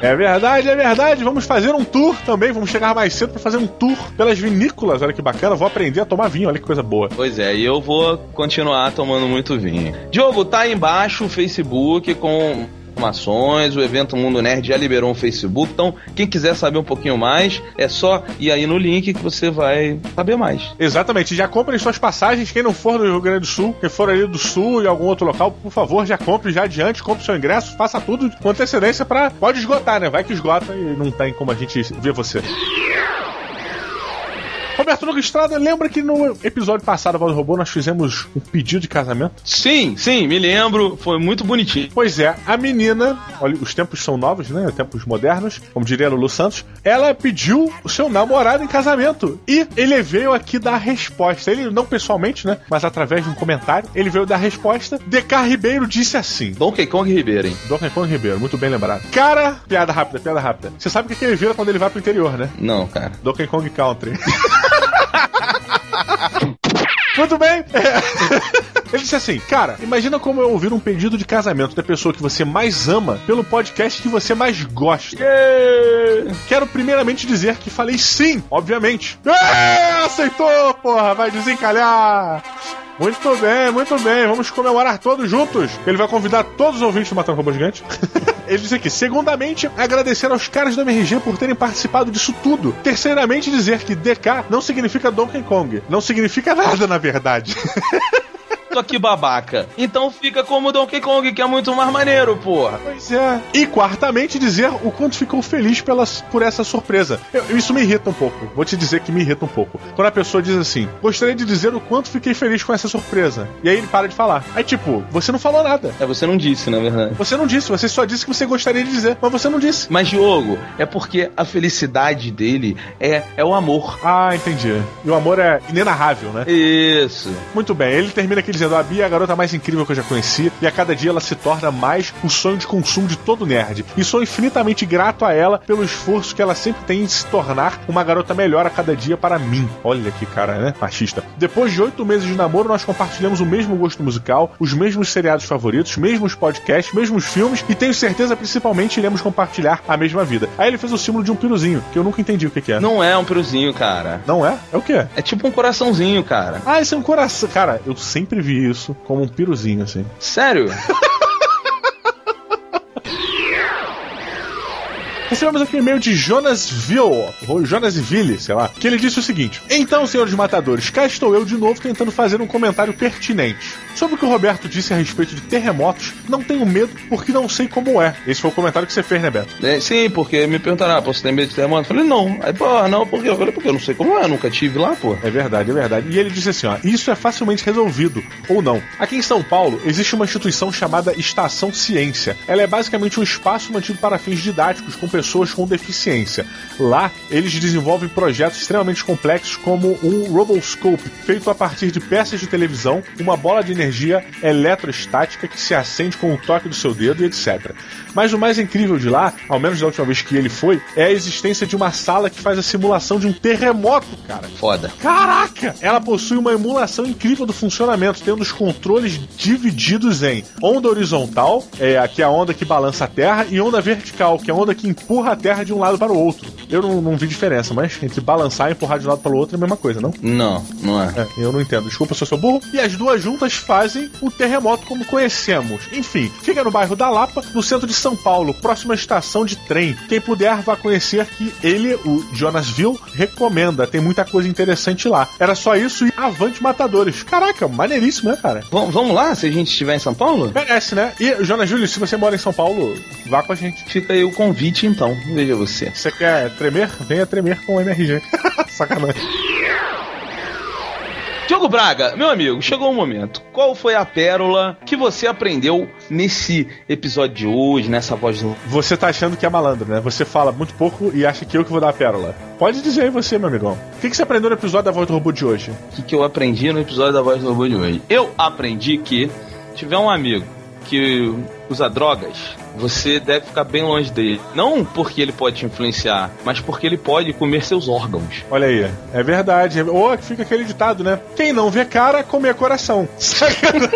[SPEAKER 11] É verdade, é verdade. Vamos fazer um tour também. Vamos chegar mais cedo para fazer um tour pelas vinícolas. Olha que bacana. Vou aprender a tomar vinho. Olha que coisa boa.
[SPEAKER 2] Pois é, e eu vou continuar tomando muito vinho. Diogo, tá aí embaixo o Facebook com informações, o evento Mundo Nerd já liberou um Facebook, então quem quiser saber um pouquinho mais, é só ir aí no link que você vai saber mais.
[SPEAKER 11] Exatamente. Já comprem suas passagens. Quem não for do Rio Grande do Sul, quem for ali do Sul e algum outro local, por favor, já compre já adiante, compre seu ingresso, faça tudo com antecedência para pode esgotar, né? Vai que esgota e não tem como a gente ver você. Roberto Nogueira Estrada, lembra que no episódio passado do Robô nós fizemos um pedido de casamento?
[SPEAKER 2] Sim, sim, me lembro, foi muito bonitinho.
[SPEAKER 11] Pois é, a menina, olha, os tempos são novos, né? Tempos modernos, como diria Lulu Santos. Ela pediu o seu namorado em casamento. E ele veio aqui dar a resposta. Ele, não pessoalmente, né? Mas através de um comentário, ele veio dar a resposta. DK Ribeiro disse assim:
[SPEAKER 2] Donkey Kong Ribeiro, hein?
[SPEAKER 11] Donkey Kong Ribeiro, muito bem lembrado. Cara, piada rápida, piada rápida. Você sabe o que que ele vira quando ele vai pro interior, né?
[SPEAKER 2] Não, cara.
[SPEAKER 11] Donkey Kong Country. Muito bem. É. Ele disse assim, cara, imagina como eu ouvir um pedido de casamento da pessoa que você mais ama pelo podcast que você mais gosta. Quero primeiramente dizer que falei sim, obviamente. É, aceitou, porra, vai desencalhar. Muito bem, muito bem. Vamos comemorar todos juntos. Ele vai convidar todos os ouvintes do Matando Robô Gigante. Ele disse aqui: segundamente, agradecer aos caras do MRG por terem participado disso tudo. Terceiramente, dizer que DK não significa Donkey Kong. Não significa nada, na verdade.
[SPEAKER 2] Só que babaca. Então fica como Donkey Kong, que é muito mais maneiro, porra.
[SPEAKER 11] Pois é. E quartamente, dizer o quanto ficou feliz pelas, por essa surpresa. Eu- isso me irrita um pouco. Vou te dizer que me irrita um pouco. Quando a pessoa diz assim, gostaria de dizer o quanto fiquei feliz com essa surpresa. E aí ele para de falar. Aí, tipo, você não falou nada.
[SPEAKER 2] É, você não disse, na verdade.
[SPEAKER 11] Você não disse, você só disse que você gostaria de dizer, mas você não disse.
[SPEAKER 2] Mas, Diogo, é porque a felicidade dele é, é o amor.
[SPEAKER 11] Ah, entendi. E o amor é inenarrável, né?
[SPEAKER 2] Isso.
[SPEAKER 11] Muito bem, ele termina aqui dizendo: A Bia é a garota mais incrível que eu já conheci, e a cada dia ela se torna mais o sonho de consumo de todo nerd. E sou infinitamente grato a ela pelo esforço que ela sempre tem em se tornar uma garota melhor a cada dia para mim. Olha que cara, né? Machista. Depois de oito meses de namoro, nós compartilhamos o mesmo gosto musical, os mesmos seriados favoritos, mesmos podcasts, mesmos filmes, e tenho certeza, principalmente, iremos compartilhar a mesma vida. Aí ele fez o símbolo de um piruzinho, que eu nunca entendi o que, que é.
[SPEAKER 2] Não é um peruzinho, cara.
[SPEAKER 11] Não é? É o quê?
[SPEAKER 2] É tipo um coraçãozinho, cara.
[SPEAKER 11] Ah, esse é um coração. Cara, eu sempre vi isso como um piruzinho, assim.
[SPEAKER 2] Sério?
[SPEAKER 11] Recebemos aqui um e-mail de Jonasville, ou Jonasville, sei lá, que ele disse o seguinte: Então, senhores matadores, cá estou eu de novo tentando fazer um comentário pertinente. Sobre o que o Roberto disse a respeito de terremotos, não tenho medo porque não sei como é. Esse foi o comentário que você fez, né, Beto?
[SPEAKER 2] É, sim, porque me perguntaram, ah, pô, você tem medo de terremoto? Eu falei, não. Aí, pô, não, por quê? Eu falei, porque eu não sei como é, eu nunca tive lá, pô.
[SPEAKER 11] É verdade, é verdade. E ele disse assim: ó, isso é facilmente resolvido, ou não. Aqui em São Paulo existe uma instituição chamada Estação Ciência. Ela é basicamente um espaço mantido para fins didáticos com pessoas com deficiência. Lá, eles desenvolvem projetos extremamente complexos como um Roboscope, feito a partir de peças de televisão, uma bola de energia eletrostática que se acende com o toque do seu dedo e etc. Mas o mais incrível de lá, ao menos da última vez que ele foi, é a existência de uma sala que faz a simulação de um terremoto, cara.
[SPEAKER 2] Foda.
[SPEAKER 11] Caraca! Ela possui uma emulação incrível do funcionamento, tendo os controles divididos em onda horizontal, é, que é a onda que balança a Terra, e onda vertical, que é a onda que empurra a Terra de um lado para o outro. Eu não, não vi diferença, mas entre balançar e empurrar de um lado para o outro é a mesma coisa, não?
[SPEAKER 2] Não, não é.
[SPEAKER 11] É, eu não entendo. Desculpa se eu sou burro. E as duas juntas fazem o terremoto como conhecemos. Enfim, fica no bairro da Lapa, no centro de São Paulo, próxima estação de trem. Quem puder vá conhecer que ele, o Jonasville, recomenda. Tem muita coisa interessante lá. Era só isso e avante matadores. Caraca, maneiríssimo, né, cara?
[SPEAKER 2] Vamos, vamos lá, se a gente estiver em São Paulo?
[SPEAKER 11] Merece, né? E, Jonasville, se você mora em São Paulo, vá com a gente.
[SPEAKER 2] Fica aí o convite, então. Veja você.
[SPEAKER 11] Você quer tremer? Venha tremer com o MRG. Sacanagem.
[SPEAKER 2] Diogo Braga, meu amigo, chegou o momento. Qual foi a pérola que você aprendeu nesse episódio de hoje, nessa voz do.
[SPEAKER 11] Você tá achando que é malandro, né? Você fala muito pouco e acha que eu que vou dar a pérola. Pode dizer aí você, meu amigão. O que, que você aprendeu no episódio da voz do robô de hoje?
[SPEAKER 2] O que, que eu aprendi no episódio da voz do robô de hoje? Eu aprendi que tiver um amigo que usa drogas, você deve ficar bem longe dele. Não porque ele pode te influenciar, mas porque ele pode comer seus órgãos.
[SPEAKER 11] Olha aí, é verdade. Ou fica aquele ditado, né? Quem não vê cara, comer coração. Sacanagem.